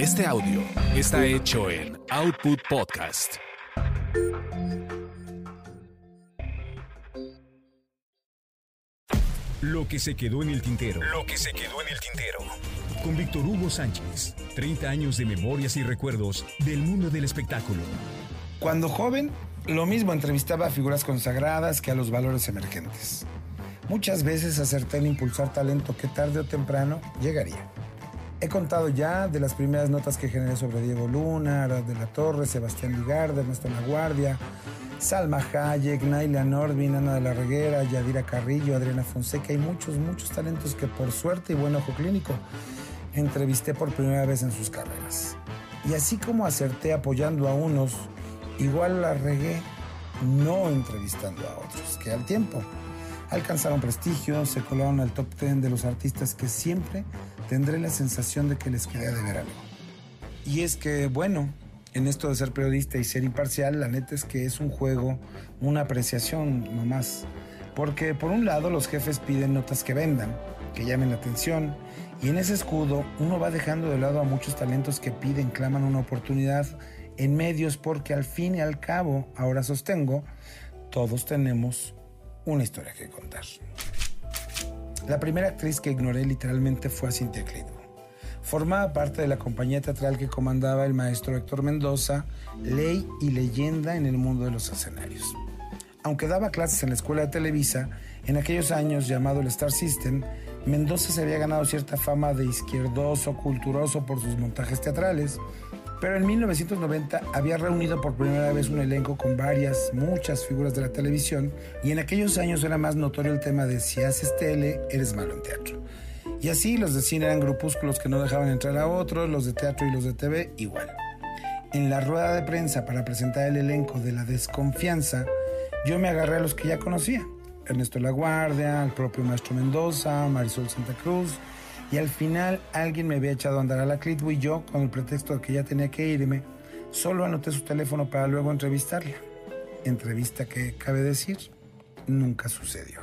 Este audio está hecho en Output Podcast. Lo que se quedó en el tintero. Lo que se quedó en el tintero. Con Víctor Hugo Sánchez. 30 años de memorias y recuerdos del mundo del espectáculo. Cuando joven, lo mismo entrevistaba a figuras consagradas que a los valores emergentes. Muchas veces acerté en impulsar talento que tarde o temprano llegaría. He contado ya de las primeras notas que generé sobre Diego Luna, Arad de la Torre, Sebastián Ligarde, Ernesto La Guardia, Salma Hayek, Naila Nordvin, Ana de la Reguera, Yadira Carrillo, Adriana Fonseca y muchos, muchos talentos que por suerte y buen ojo clínico entrevisté por primera vez en sus carreras. Y así como acerté apoyando a unos, igual la regué no entrevistando a otros, que al tiempo alcanzaron prestigio, se colaron al top 10 de los artistas que siempre tendré la sensación de que les quedé de ver algo. Y es que, bueno, en esto de ser periodista y ser imparcial, la neta es que es un juego, una apreciación nomás. Porque por un lado los jefes piden notas que vendan, que llamen la atención, y en ese escudo uno va dejando de lado a muchos talentos que piden, claman una oportunidad en medios porque al fin y al cabo, ahora sostengo, todos tenemos una historia que contar. La primera actriz que ignoré literalmente fue a Cintia. Formaba parte de la compañía teatral que comandaba el maestro Héctor Mendoza, ley y leyenda en el mundo de los escenarios. Aunque daba clases en la escuela de Televisa, en aquellos años llamado el Star System, Mendoza se había ganado cierta fama de izquierdoso, culturoso por sus montajes teatrales, pero en 1990 había reunido por primera vez un elenco con varias, muchas figuras de la televisión y en aquellos años era más notorio el tema de si haces tele, eres malo en teatro. Y así los de cine eran grupúsculos que no dejaban entrar a otros, los de teatro y los de TV igual. En la rueda de prensa para presentar el elenco de La Desconfianza, yo me agarré a los que ya conocía. Ernesto Laguardia, al propio Maestro Mendoza, Marisol Santa Cruz, y al final alguien me había echado a andar a la Clitbo y yo, con el pretexto de que ya tenía que irme, solo anoté su teléfono para luego entrevistarla. Entrevista que, cabe decir, nunca sucedió.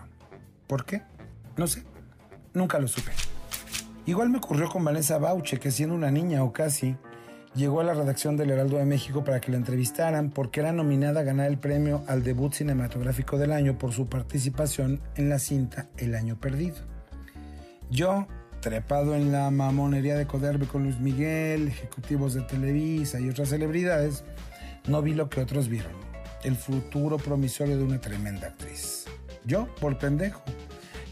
¿Por qué? No sé. Nunca lo supe. Igual me ocurrió con Vanessa Bauche, que siendo una niña o casi, llegó a la redacción del Heraldo de México para que la entrevistaran porque era nominada a ganar el premio al debut cinematográfico del año por su participación en la cinta El año perdido. Yo, trepado en la mamonería de Coderbe con Luis Miguel, ejecutivos de Televisa y otras celebridades, no vi lo que otros vieron, el futuro promisorio de una tremenda actriz. Yo, por pendejo,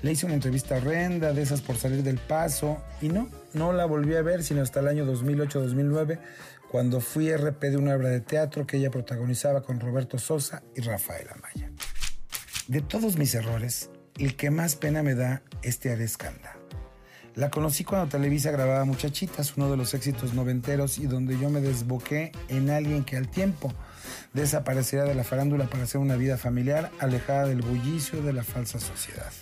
le hice una entrevista horrenda, de esas por salir del paso, y no, no la volví a ver sino hasta el año 2008-2009, cuando fui RP de una obra de teatro que ella protagonizaba con Roberto Sosa y Rafael Amaya. De todos mis errores, el que más pena me da es Teare Escanda. La conocí cuando Televisa grababa Muchachitas, uno de los éxitos noventeros y donde yo me desboqué en alguien que al tiempo desaparecería de la farándula para hacer una vida familiar alejada del bullicio de la falsa sociedad.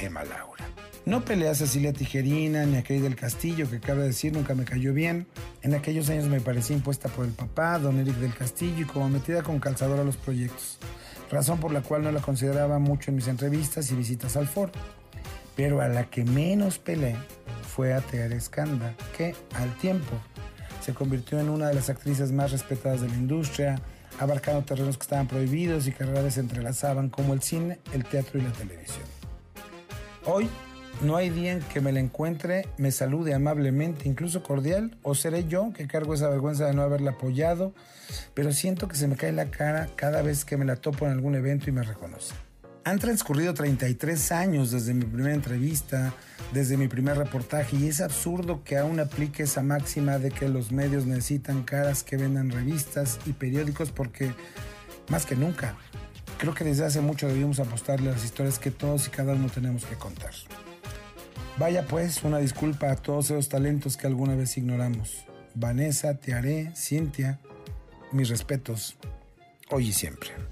Emma Laura. No peleé a Cecilia Tijerina ni a Kay del Castillo, que cabe decir nunca me cayó bien. En aquellos años me parecía impuesta por el papá, don Eric del Castillo, y como metida con calzador a los proyectos. Razón por la cual no la consideraba mucho en mis entrevistas y visitas al foro. Pero a la que menos peleé fue a Teare Escanda, que al tiempo se convirtió en una de las actrices más respetadas de la industria, abarcando terrenos que estaban prohibidos y que rara vez se entrelazaban como el cine, el teatro y la televisión. Hoy no hay día en que me la encuentre, me salude amablemente, incluso cordial, o seré yo que cargo esa vergüenza de no haberla apoyado, pero siento que se me cae la cara cada vez que me la topo en algún evento y me reconoce. Han transcurrido 33 años desde mi primera entrevista, desde mi primer reportaje, y es absurdo que aún aplique esa máxima de que los medios necesitan caras que vendan revistas y periódicos porque, más que nunca, creo que desde hace mucho debimos apostarle a las historias que todos y cada uno tenemos que contar. Vaya pues, una disculpa a todos esos talentos que alguna vez ignoramos. Vanessa, Tearé, Cintia, mis respetos, hoy y siempre.